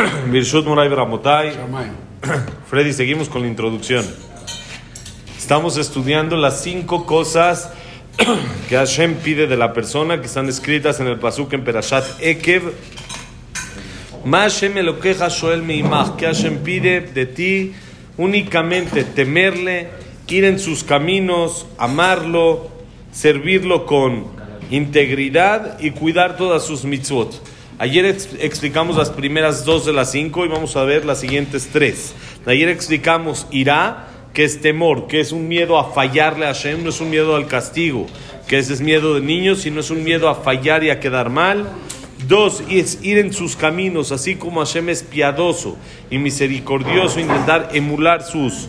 Birshut Moray Bramotay. Freddy, seguimos con la introducción. Estamos estudiando las cinco cosas que Hashem pide de la persona que están escritas en el Pasuk en Perashat Ekev. Que Hashem pide de ti únicamente temerle, ir en sus caminos, amarlo, servirlo con integridad y cuidar todas sus mitzvot. Ayer explicamos las primeras dos de las cinco y vamos a ver las siguientes tres. Ayer explicamos irá, que es temor, que es un miedo a fallarle a Hashem, no es un miedo al castigo, que ese es miedo de niños, sino es un miedo a fallar y a quedar mal. Dos, es ir en sus caminos, así como Hashem es piadoso y misericordioso, intentar emular sus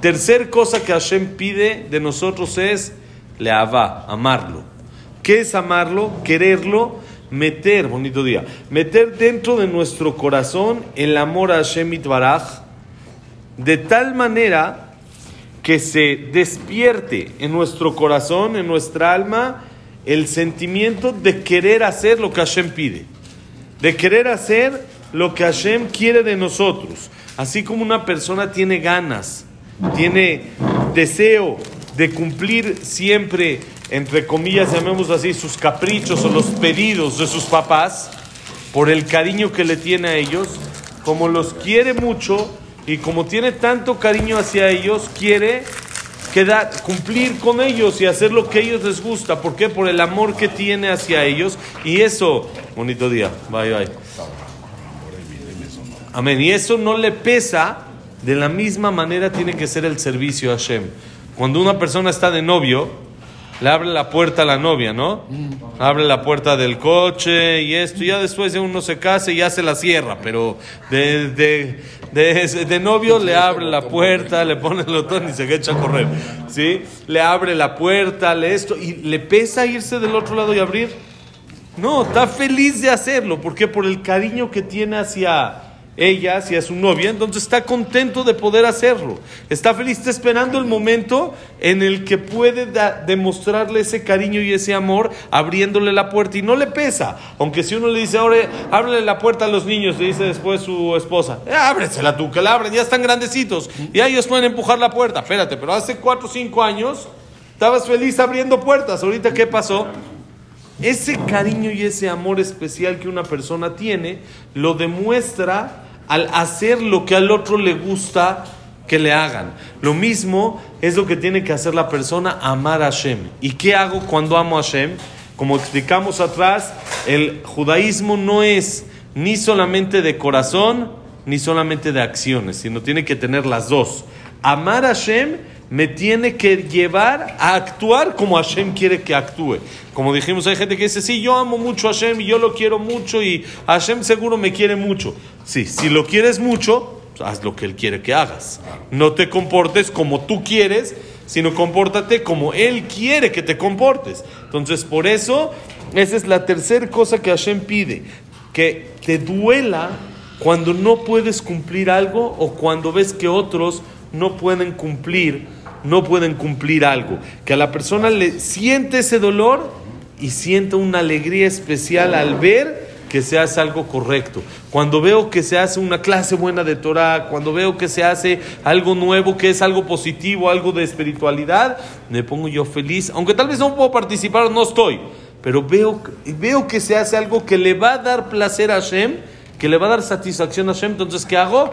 Tercer cosa que Hashem pide de nosotros es leavá, amarlo. ¿Qué es amarlo? Quererlo, meter, bonito día, meter dentro de nuestro corazón el amor a Hashem Itbaraj de tal manera que se despierte en nuestro corazón, en nuestra alma, el sentimiento de querer hacer lo que Hashem pide, de querer hacer lo que Hashem quiere de nosotros. Así como una persona tiene ganas, tiene deseo de cumplir siempre, entre comillas, llamemos así, sus caprichos o los pedidos de sus papás, por el cariño que le tiene a ellos, como los quiere mucho y como tiene tanto cariño hacia ellos, quiere quedar, cumplir con ellos y hacer lo que ellos les gusta. ¿Por qué? Por el amor que tiene hacia ellos. Y eso, bonito día, bye bye. Amén. Y eso no le pesa, de la misma manera tiene que ser el servicio a Hashem. Cuando una persona está de novio, le abre la puerta a la novia, ¿no? Abre la puerta del coche y esto, ya después de uno se casa y ya se la cierra, pero de, de, de, de novio le abre la puerta, le pone el botón y se echa a correr, ¿sí? Le abre la puerta, le esto, y le pesa irse del otro lado y abrir. No, está feliz de hacerlo, porque por el cariño que tiene hacia ella, hacia su novia, entonces está contento de poder hacerlo. Está feliz, está esperando el momento en el que puede demostrarle ese cariño y ese amor abriéndole la puerta y no le pesa. Aunque si uno le dice, ahora ábrele la puerta a los niños, le dice después su esposa, eh, ábresela tú, que la abren, ya están grandecitos y ellos pueden empujar la puerta. Espérate, pero hace cuatro o cinco años estabas feliz abriendo puertas. Ahorita, ¿qué pasó? Ese cariño y ese amor especial que una persona tiene lo demuestra al hacer lo que al otro le gusta que le hagan. Lo mismo es lo que tiene que hacer la persona, amar a Hashem. ¿Y qué hago cuando amo a Hashem? Como explicamos atrás, el judaísmo no es ni solamente de corazón, ni solamente de acciones, sino tiene que tener las dos. Amar a Hashem me tiene que llevar a actuar como Hashem quiere que actúe. Como dijimos, hay gente que dice, sí, yo amo mucho a Hashem y yo lo quiero mucho y Hashem seguro me quiere mucho. Sí, si lo quieres mucho, haz lo que Él quiere que hagas. No te comportes como tú quieres, sino compórtate como Él quiere que te comportes. Entonces, por eso, esa es la tercera cosa que Hashem pide, que te duela cuando no puedes cumplir algo o cuando ves que otros no pueden cumplir no pueden cumplir algo. Que a la persona le siente ese dolor y siente una alegría especial al ver que se hace algo correcto. Cuando veo que se hace una clase buena de Torah, cuando veo que se hace algo nuevo, que es algo positivo, algo de espiritualidad, me pongo yo feliz. Aunque tal vez no puedo participar, no estoy. Pero veo, veo que se hace algo que le va a dar placer a Hashem, que le va a dar satisfacción a Hashem. Entonces, ¿qué hago?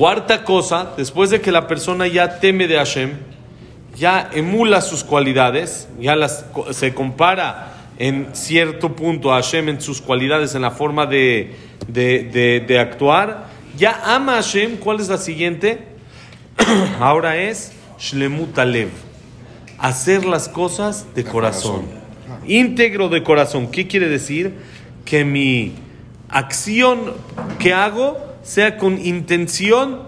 Cuarta cosa, después de que la persona ya teme de Hashem, ya emula sus cualidades, ya las, se compara en cierto punto a Hashem en sus cualidades, en la forma de, de, de, actuar, ya ama a Hashem. ¿Cuál es la siguiente? Ahora es Shlemut Alev, hacer las cosas de, corazón. íntegro de corazón. ¿Qué quiere decir? Que mi acción que hago sea con intención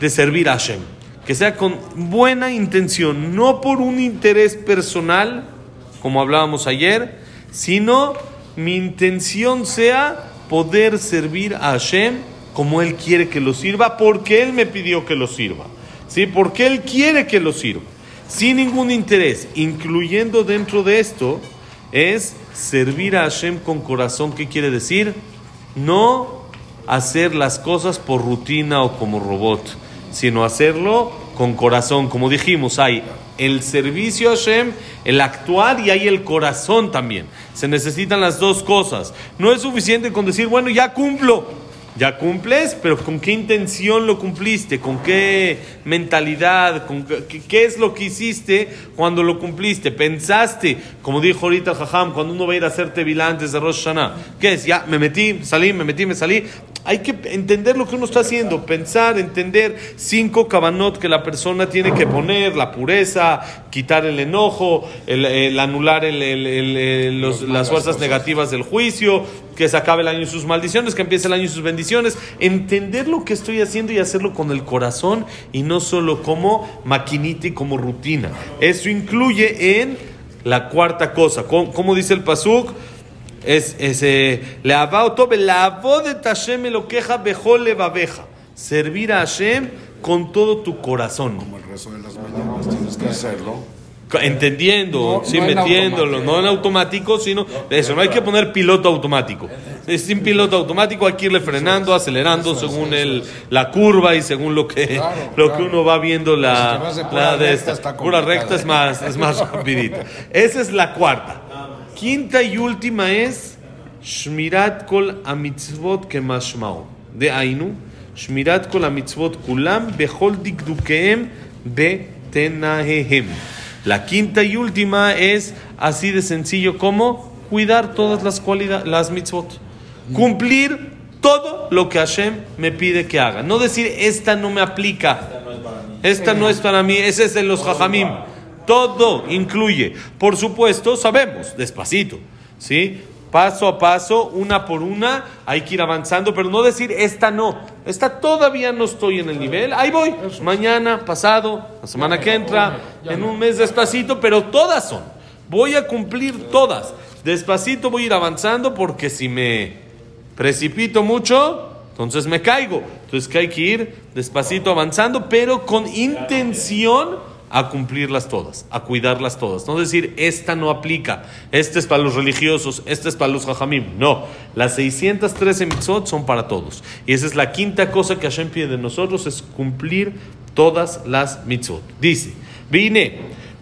de servir a Hashem. Que sea con buena intención, no por un interés personal, como hablábamos ayer, sino mi intención sea poder servir a Hashem como Él quiere que lo sirva, porque Él me pidió que lo sirva. ¿Sí? Porque Él quiere que lo sirva. Sin ningún interés, incluyendo dentro de esto, es servir a Hashem con corazón. ¿Qué quiere decir? No hacer las cosas por rutina o como robot, sino hacerlo con corazón. Como dijimos, hay el servicio a Hashem, el actuar y hay el corazón también. Se necesitan las dos cosas. No es suficiente con decir, bueno, ya cumplo. Ya cumples, pero ¿con qué intención lo cumpliste? ¿Con qué mentalidad? ¿Con qué, es lo que hiciste cuando lo cumpliste? ¿Pensaste, como dijo ahorita el Jajam, cuando uno va a ir a hacer tevilá antes de Rosh Hashanah? ¿Qué es? Ya, me metí, salí, me metí, me salí. Hay que entender lo que uno está haciendo, pensar, entender cinco cabanot que la persona tiene que poner, la pureza, quitar el enojo, el, anular las fuerzas negativas del juicio, que se acabe el año y sus maldiciones, que empiece el año y sus bendiciones, entender lo que estoy haciendo y hacerlo con el corazón y no solo como maquinita y como rutina. Eso incluye en la cuarta cosa, como, dice el Pasuk, es, ese eh, la voz de Tashem lo queja le babeja. Servir a Hashem con todo tu corazón. Como el resto de las mañanas tienes que hacerlo entendiendo, sí, metiéndolo, no en automático, sino eso, no hay que poner piloto automático. Es sin piloto automático, hay que irle frenando, acelerando según el, la curva y según lo que, lo que uno va viendo la, la de esta. Pura recta es más, es más rapidita. Esa es la cuarta. Quinta y última es Shmirat kol amitzvot kemashmao. De Ainu, Shmirat kol amitzvot kulam bechol dikdukeem betenahehem. La quinta y última es así de sencillo como cuidar todas las cualidades, las mitzvot. Cumplir todo lo que Hashem me pide que haga. No decir, esta no me aplica. Esta no es para mí. Ese es de los jajamim. Todo incluye. Por supuesto, sabemos, despacito. ¿Sí? Paso a paso, una por una, hay que ir avanzando, pero no decir, esta no, esta todavía no estoy en el nivel, ahí voy, mañana, pasado, la semana que entra, en un mes despacito, pero todas son, voy a cumplir todas, despacito voy a ir avanzando porque si me precipito mucho, entonces me caigo, entonces que hay que ir despacito avanzando, pero con intención a cumplirlas todas, a cuidarlas todas. No decir, esta no aplica, este es para los religiosos, este es para los jajamim. No, las 613 mitzvot son para todos. Y esa es la quinta cosa que Hashem pide de nosotros, es cumplir todas las mitzvot. Dice, vine.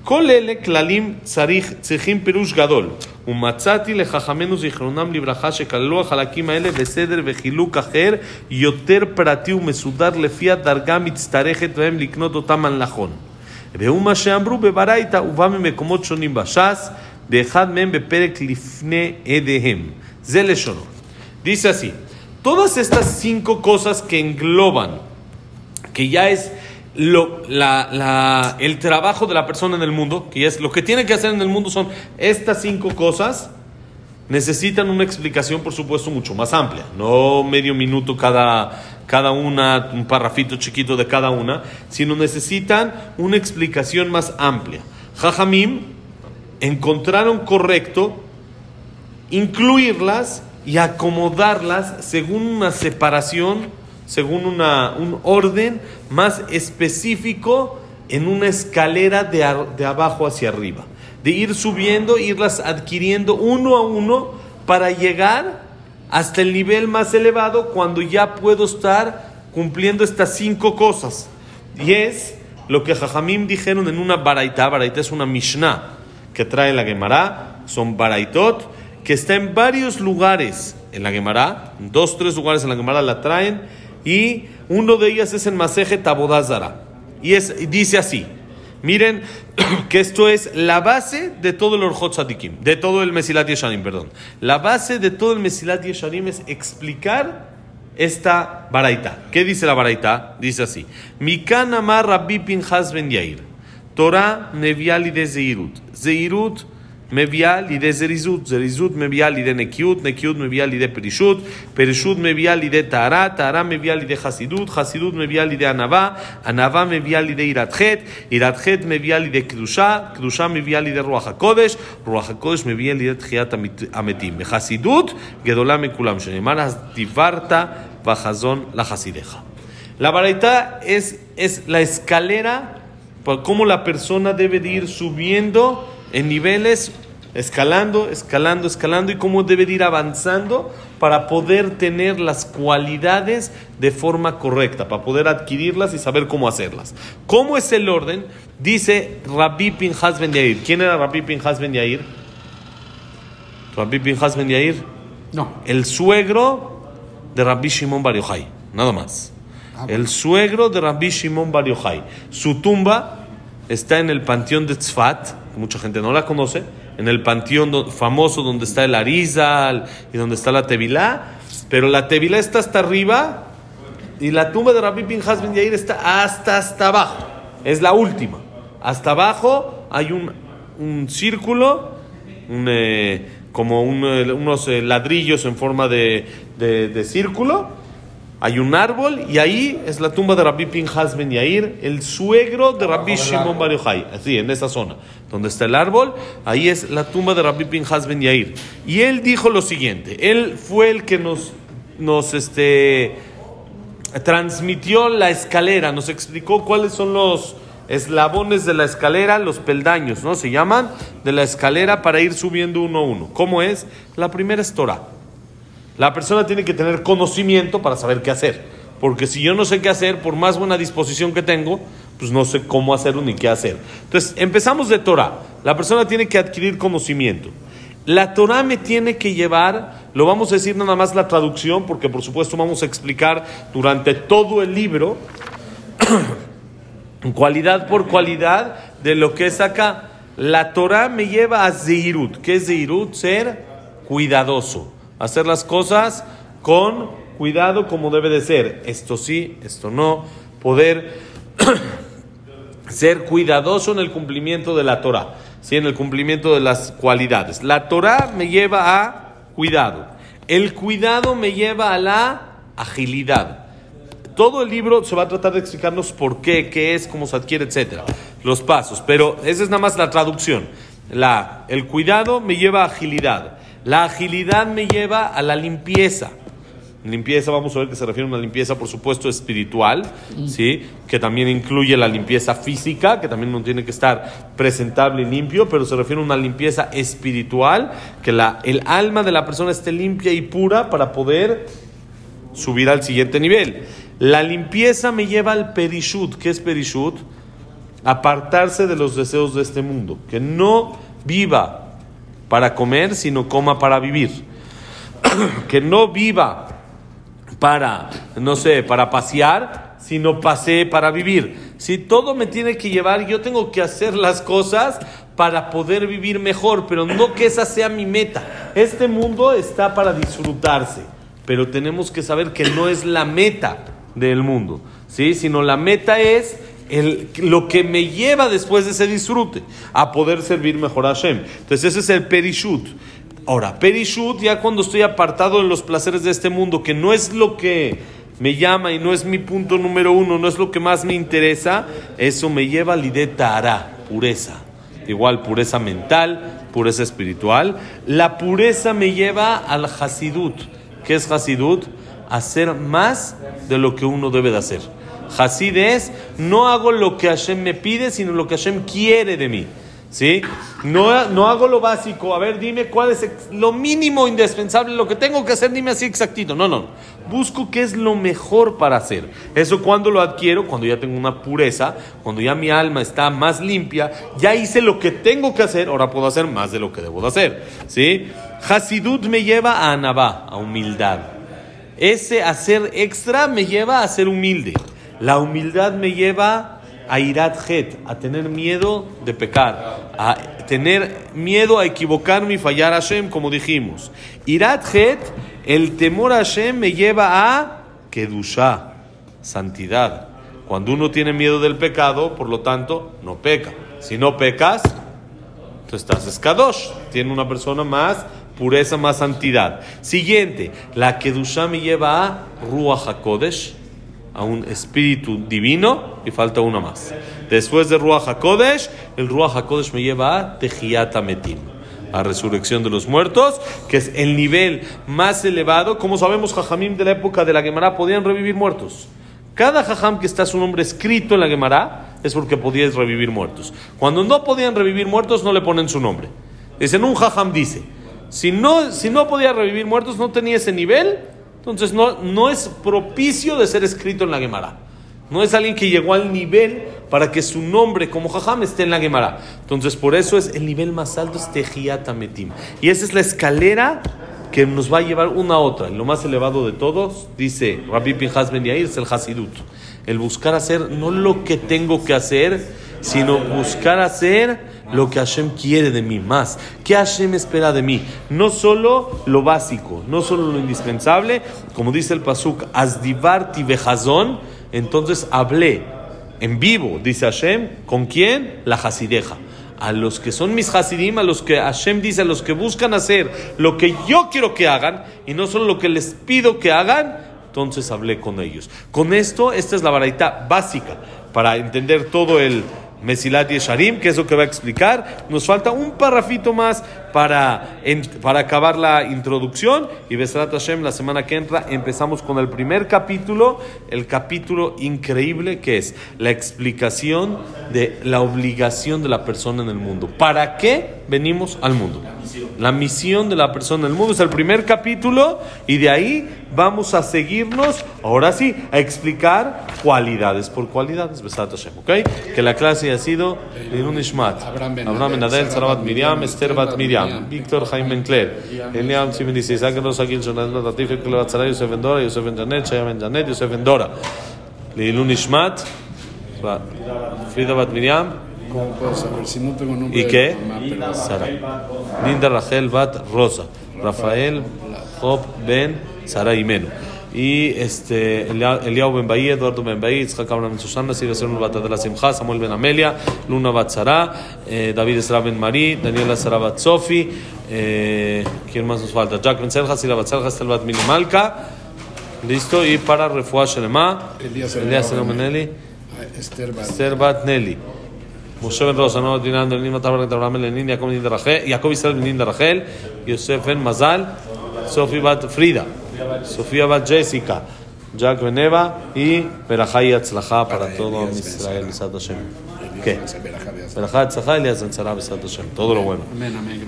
כל אלה כללים צריך, צריכים פירוש גדול ומצאתי לחכמינו זיכרונם לברכה שכללו החלקים האלה בסדר וחילוק אחר יותר פרטי ומסודר לפי הדרגה המצטרכת בהם לקנות אותם על נכון. ואומה שאמרו בברייתא ובא ממקומות שונים בש"ס, באחד מהם בפרק לפני עדיהם. זה לשונו. Dice así, todas estas cinco cosas que engloban, que ya es lo, la, la, el trabajo de la persona en el mundo, que es lo que tiene que hacer en el mundo son estas cinco cosas, necesitan una explicación, por supuesto, mucho más amplia, no medio minuto cada, cada una, un parrafito chiquito de cada una, sino necesitan una explicación más amplia. Jajamim encontraron correcto incluirlas y acomodarlas según una separación, según una, un orden más específico en una escalera de, de abajo hacia arriba de ir subiendo, irlas adquiriendo uno a uno para llegar hasta el nivel más elevado cuando ya puedo estar cumpliendo estas cinco cosas. Y es lo que Jajamim dijeron en una baraita. Baraita es una Mishnah que trae la Gemara, son baraitot, que está en varios lugares en la Gemara, dos, tres lugares en la Gemara la traen y uno de ellas es el Maseje Tabodazara. Y es, dice así, miren que esto es la base de todo el Orjot Sadikim, de todo el Mesilat Yesharim, perdón. La base de todo el Mesilat Yesharim es explicar esta baraita. ¿Qué dice la baraita? Dice así, Mikan Amar Rabbi Pinchas Ben Yair, Torah Neviali de Zeirut. Zeirut מביאה לידי זריזות, זריזות מביאה לידי נקיות, נקיות מביאה לידי פרישות, פרישות מביאה לידי טהרה, טהרה מביאה לידי חסידות, חסידות מביאה לידי ענווה, ענווה מביאה לידי יראת חטא, יראת חטא מביאה לידי קדושה, קדושה מביאה לידי רוח הקודש, רוח הקודש מביאה לידי תחיית המתים. בחסידות גדולה מכולם, שנאמר אז דיברת בחזון לחסידיך. La baraita es, es la escalera por cómo la persona debe de ir subiendo en niveles, escalando, escalando, escalando y cómo debe de ir avanzando para poder tener las cualidades de forma correcta, para poder adquirirlas y saber cómo hacerlas. ¿Cómo es el orden? Dice Rabbi Pinhas Ben Yair. ¿Quién era Rabbi Pinhas Ben Yair? Rabbi Pinhas Ben Yair. No. El suegro de Rabbi Shimon Bar Yochai, nada más. El suegro de Rabbi Shimon Bar Yochai. Su tumba está en el panteón de Tzfat, que mucha gente no la conoce, en el panteón famoso donde está el Arizal y donde está la Tevilá, pero la Tevilá está hasta arriba y la tumba de Rabbi Pinhas Ben Yair está hasta hasta abajo. Es la última. Hasta abajo hay un, un círculo, un, eh, como eh, unos eh, ladrillos en forma de- de círculo. Hay un árbol y ahí es la tumba de Rabbi Pinhas Ben Yair, el suegro de Rabbi Shimon Bar Yochai. Así, en esa zona. Donde está el árbol, ahí es la tumba de Rabbi Pinhas Ben Yair. Y él dijo lo siguiente. Él fue el que nos, nos este, transmitió la escalera, nos explicó cuáles son los eslabones de la escalera, los peldaños, ¿no? Se llaman de la escalera para ir subiendo uno a uno. ¿Cómo es? La primera es Torah. La persona tiene que tener conocimiento para saber qué hacer. Porque si yo no sé qué hacer, por más buena disposición que tengo, pues no sé cómo hacerlo ni qué hacer. Entonces, empezamos de Torah. La persona tiene que adquirir conocimiento. La Torah me tiene que llevar, lo vamos a decir nada más la traducción, porque por supuesto vamos a explicar durante todo el libro, cualidad por cualidad, de lo que es acá. La Torah me lleva a Zeirut. ¿Qué es Zeirut? Ser cuidadoso. Hacer las cosas con cuidado como debe de ser. Esto sí, esto no. Poder ser cuidadoso en el cumplimiento de la Torah, ¿sí? en el cumplimiento de las cualidades. La Torah me lleva a cuidado. El cuidado me lleva a la agilidad. Todo el libro se va a tratar de explicarnos por qué, qué es, cómo se adquiere, etcétera, los pasos. Pero esa es nada más la traducción. La, el cuidado me lleva a agilidad. La agilidad me lleva a la limpieza. Limpieza, vamos a ver que se refiere a una limpieza, por supuesto, espiritual, ¿sí? que también incluye la limpieza física, que también no tiene que estar presentable y limpio, pero se refiere a una limpieza espiritual, que la, el alma de la persona esté limpia y pura para poder subir al siguiente nivel. La limpieza me lleva al perishut. ¿Qué es perishut? Apartarse de los deseos de este mundo. Que no viva para comer, sino coma para vivir. que no viva para, no sé, para pasear, sino pasee para vivir. Si todo me tiene que llevar, yo tengo que hacer las cosas para poder vivir mejor, pero no que esa sea mi meta. Este mundo está para disfrutarse, pero tenemos que saber que no es la meta del mundo, ¿sí? Sino la meta es lo que me lleva después de ese disfrute a poder servir mejor a Hashem. Entonces ese es el perishut. Ahora, perishut, ya cuando estoy apartado de los placeres de este mundo, que no es lo que me llama y no es mi punto número uno, no es lo que más me interesa, eso me lleva al idetara, pureza. Igual, pureza mental, pureza espiritual. La pureza me lleva al hasidut. ¿Qué es hasidut? Hacer más de lo que uno debe de hacer. Hasid es, no hago lo que Hashem me pide, sino lo que Hashem quiere de mí. ¿Sí? No, no hago lo básico. A ver, dime cuál es lo mínimo indispensable, lo que tengo que hacer, dime así exactito. No, no. Busco qué es lo mejor para hacer. Eso cuando lo adquiero, cuando ya tengo una pureza, cuando ya mi alma está más limpia, ya hice lo que tengo que hacer, ahora puedo hacer más de lo que debo de hacer. ¿Sí? Hasidut me lleva a Anabá, a humildad. Ese hacer extra me lleva a ser humilde. La humildad me lleva a irat het, a tener miedo de pecar, a tener miedo a equivocarme y fallar a Hashem, como dijimos. Irat het, el temor a Hashem me lleva a kedusha, santidad. Cuando uno tiene miedo del pecado, por lo tanto, no peca. Si no pecas, tú estás escadosh. Tiene una persona más pureza, más santidad. Siguiente, la kedusha me lleva a ruach a un espíritu divino, y falta una más. Después de ruach hakodesh, el ruach hakodesh me lleva a tehiyat metim a resurrección de los muertos, que es el nivel más elevado. Como sabemos, Jajamim de la época de la Gemara podían revivir muertos. Cada Jajam que está su nombre escrito en la Gemara es porque podías revivir muertos. Cuando no podían revivir muertos, no le ponen su nombre. Dicen, un Jajam dice, si no, si no podía revivir muertos, no tenía ese nivel, entonces no, no es propicio de ser escrito en la Gemara. No es alguien que llegó al nivel para que su nombre como Jajam esté en la Gemara. Entonces, por eso es el nivel más alto, es Tejiat Ametim. Y esa es la escalera que nos va a llevar una a otra. lo más elevado de todos, dice Rabbi Pinhas Ben Yair, es el Hasidut. El buscar hacer no lo que tengo que hacer, sino buscar hacer lo que Hashem quiere de mí más. ¿Qué Hashem espera de mí? No solo lo básico, no solo lo indispensable, como dice el Pasuk, Asdivarti Behazón, entonces hablé en vivo, dice Hashem, ¿con quién? La Hasideja. A los que son mis Hasidim, a los que Hashem dice, a los que buscan hacer lo que yo quiero que hagan y no solo lo que les pido que hagan, entonces hablé con ellos. Con esto, esta es la varita básica para entender todo el Mesilat Yesharim, que es lo que va a explicar. Nos falta un parrafito más para, para acabar la introducción. Y Besrat Hashem, la semana que entra, empezamos con el primer capítulo, el capítulo increíble que es la explicación de la obligación de la persona en el mundo. ¿Para qué venimos al mundo? La misión de la persona en el mundo es el primer capítulo y de ahí vamos a seguirnos, ahora sí, a explicar cualidades por cualidades. Besrat Hashem, ¿ok? Que la clase ha sido Lirun Ishmat, Abraham Ben Adel, Sarabat Miriam, Esther Bat Miriam, Víctor Jaime Bencler, Eliam dice, Isaac Rosa Gil, Jonathan Latif, Klebat Saray, Yosef Ben Dora, Yosef Ben Janet, Shaya Ben Janet, Yosef. Lirun Ishmat, Frida Bat Miriam, ¿Cómo puedo saber si no tengo nombre ¿Y qué? Sara. Linda Rachel Bat Rosa. Rafael Job Ben Sara Imenu. Y este, Elia- Eliao Ben Bahí, Eduardo Ben Bahí, Itzhak Abraham Susana, Silvia Serón Bat Adela Simcha, Samuel Ben Amelia, Luna Bat Sara, eh, David Esra Ben Marí, Daniela Sara Bat Sofi, eh, ¿quién más nos falta? Jack Ben Selja, Sila Bat Selja, Estel Bat Mili Malka. Listo, y para Refuah Shelema, Elías Elías Serón Serón Ben Eli. Ah, Esther Bat- Esther Bat Nelly. Moshe Ben Rosa, no Dinando, el Nima Tabar, Abraham Ben Lenin, Jacob Ben Rachel, Jacob Israel Ben Sofía Bat Jessica, Jack Ben Eva y Berajá y Atzlajá para todo Israel, Besat Hashem. ¿Qué? Berajá Atzlajá, Besat Hashem. Todo lo bueno.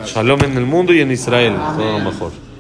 Shalom en el mundo y en Israel. Todo lo mejor.